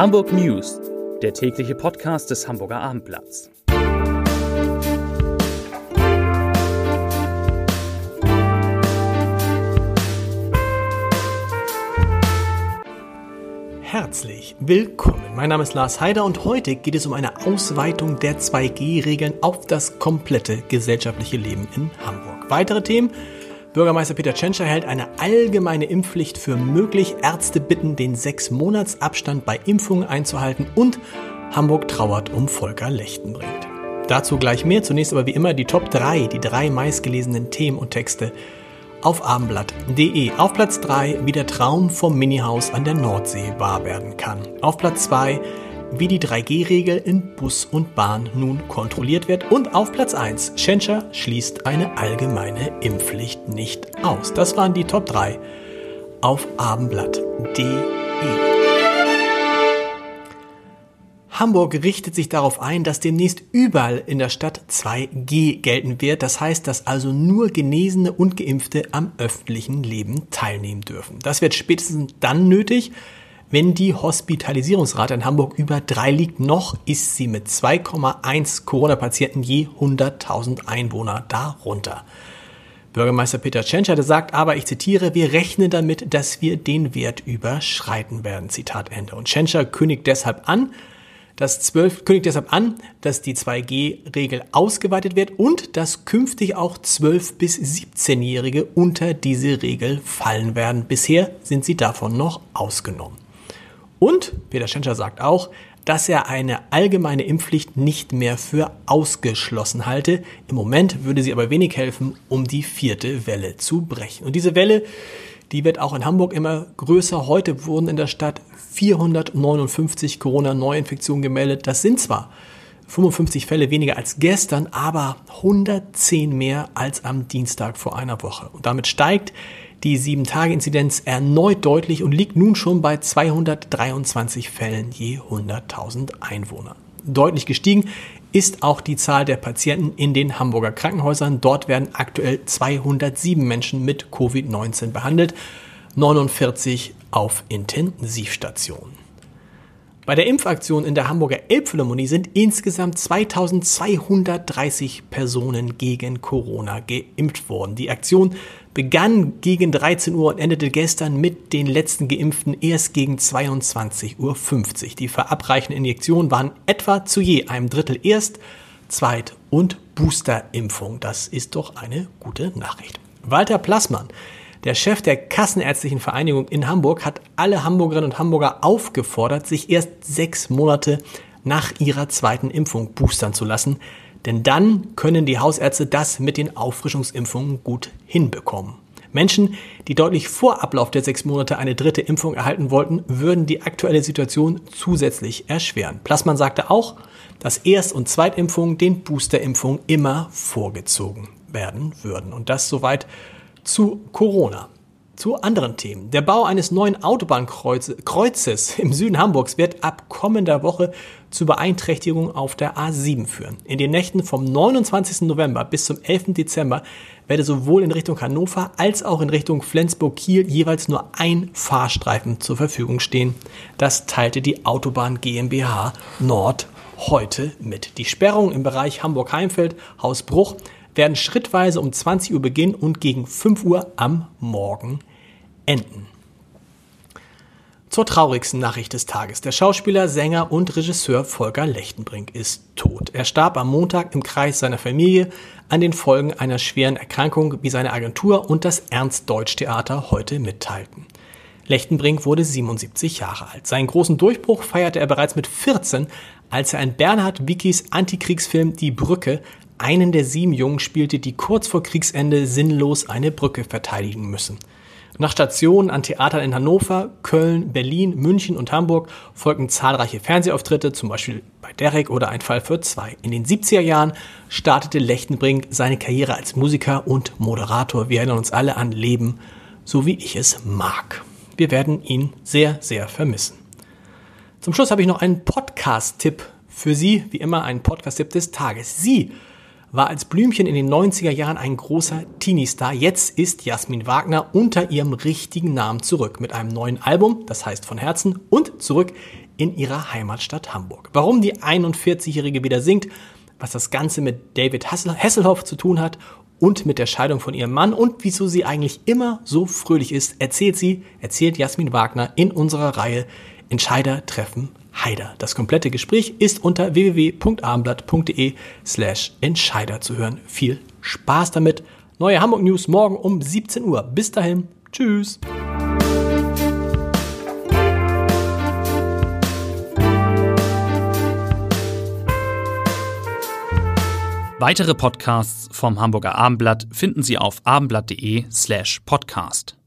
Hamburg News, der tägliche Podcast des Hamburger Abendblatts. Herzlich willkommen. Mein Name ist Lars Heider und heute geht es um eine Ausweitung der 2G-Regeln auf das komplette gesellschaftliche Leben in Hamburg. Weitere Themen Bürgermeister Peter Tschentscher hält eine allgemeine Impfpflicht für möglich. Ärzte bitten, den sechs Monats Abstand bei Impfungen einzuhalten und Hamburg trauert um Volker Lechtenbringt. Dazu gleich mehr. Zunächst aber wie immer die Top 3, die drei meistgelesenen Themen und Texte auf abendblatt.de. Auf Platz 3, wie der Traum vom Minihaus an der Nordsee wahr werden kann. Auf Platz 2, wie die 3G-Regel in Bus und Bahn nun kontrolliert wird. Und auf Platz 1, Schenscher schließt eine allgemeine Impfpflicht nicht aus. Das waren die Top 3 auf abendblatt.de. Hamburg richtet sich darauf ein, dass demnächst überall in der Stadt 2G gelten wird. Das heißt, dass also nur Genesene und Geimpfte am öffentlichen Leben teilnehmen dürfen. Das wird spätestens dann nötig, wenn die Hospitalisierungsrate in Hamburg über drei liegt, noch ist sie mit 2,1 Corona-Patienten je 100.000 Einwohner darunter. Bürgermeister Peter Tschentscher sagt aber, ich zitiere, wir rechnen damit, dass wir den Wert überschreiten werden. Zitat Ende. Und Tschentscher kündigt deshalb an, dass 12, kündigt deshalb an, dass die 2G-Regel ausgeweitet wird und dass künftig auch 12- bis 17-Jährige unter diese Regel fallen werden. Bisher sind sie davon noch ausgenommen. Und Peter Schenscher sagt auch, dass er eine allgemeine Impfpflicht nicht mehr für ausgeschlossen halte. Im Moment würde sie aber wenig helfen, um die vierte Welle zu brechen. Und diese Welle, die wird auch in Hamburg immer größer. Heute wurden in der Stadt 459 Corona-Neuinfektionen gemeldet. Das sind zwar 55 Fälle weniger als gestern, aber 110 mehr als am Dienstag vor einer Woche. Und damit steigt die 7-Tage-Inzidenz erneut deutlich und liegt nun schon bei 223 Fällen je 100.000 Einwohner. Deutlich gestiegen ist auch die Zahl der Patienten in den Hamburger Krankenhäusern. Dort werden aktuell 207 Menschen mit Covid-19 behandelt, 49 auf Intensivstationen. Bei der Impfaktion in der Hamburger Elbphilharmonie sind insgesamt 2230 Personen gegen Corona geimpft worden. Die Aktion begann gegen 13 Uhr und endete gestern mit den letzten Geimpften erst gegen 22.50 Uhr. Die verabreichten Injektionen waren etwa zu je einem Drittel Erst-, Zweit- und Boosterimpfung. Das ist doch eine gute Nachricht. Walter Plassmann, der Chef der Kassenärztlichen Vereinigung in Hamburg, hat alle Hamburgerinnen und Hamburger aufgefordert, sich erst sechs Monate nach ihrer zweiten Impfung boostern zu lassen. Denn dann können die Hausärzte das mit den Auffrischungsimpfungen gut hinbekommen. Menschen, die deutlich vor Ablauf der sechs Monate eine dritte Impfung erhalten wollten, würden die aktuelle Situation zusätzlich erschweren. Plassmann sagte auch, dass Erst- und Zweitimpfungen den Boosterimpfungen immer vorgezogen werden würden. Und das soweit zu Corona. Zu anderen Themen. Der Bau eines neuen Autobahnkreuzes im Süden Hamburgs wird ab kommender Woche zu Beeinträchtigungen auf der A7 führen. In den Nächten vom 29. November bis zum 11. Dezember werde sowohl in Richtung Hannover als auch in Richtung Flensburg-Kiel jeweils nur ein Fahrstreifen zur Verfügung stehen. Das teilte die Autobahn GmbH Nord heute mit. Die Sperrung im Bereich Hamburg-Heimfeld, Hausbruch werden schrittweise um 20 Uhr beginnen und gegen 5 Uhr am Morgen enden. Zur traurigsten Nachricht des Tages. Der Schauspieler, Sänger und Regisseur Volker Lechtenbrink ist tot. Er starb am Montag im Kreis seiner Familie an den Folgen einer schweren Erkrankung, wie seine Agentur und das Ernst-Deutsch-Theater heute mitteilten. Lechtenbrink wurde 77 Jahre alt. Seinen großen Durchbruch feierte er bereits mit 14, als er in Bernhard Wickis Antikriegsfilm Die Brücke einen der sieben Jungen spielte, die kurz vor Kriegsende sinnlos eine Brücke verteidigen müssen. Nach Stationen an Theatern in Hannover, Köln, Berlin, München und Hamburg folgten zahlreiche Fernsehauftritte, zum Beispiel bei Derek oder Ein Fall für zwei. In den 70er Jahren startete Lechtenbrink seine Karriere als Musiker und Moderator. Wir erinnern uns alle an Leben, so wie ich es mag. Wir werden ihn sehr, sehr vermissen. Zum Schluss habe ich noch einen Podcast-Tipp für Sie, wie immer ein Podcast-Tipp des Tages. Sie war als Blümchen in den 90er Jahren ein großer Teenie-Star. Jetzt ist Jasmin Wagner unter ihrem richtigen Namen zurück mit einem neuen Album, das heißt von Herzen, und zurück in ihrer Heimatstadt Hamburg. Warum die 41-Jährige wieder singt, was das Ganze mit David Hasselhoff zu tun hat und mit der Scheidung von ihrem Mann und wieso sie eigentlich immer so fröhlich ist, erzählt sie, erzählt Jasmin Wagner in unserer Reihe Entscheider treffen Heider. Das komplette Gespräch ist unter www.abendblatt.de slash Entscheider zu hören. Viel Spaß damit. Neue Hamburg News morgen um 17 Uhr. Bis dahin. Tschüss. Weitere Podcasts vom Hamburger Abendblatt finden Sie auf abendblatt.de slash podcast.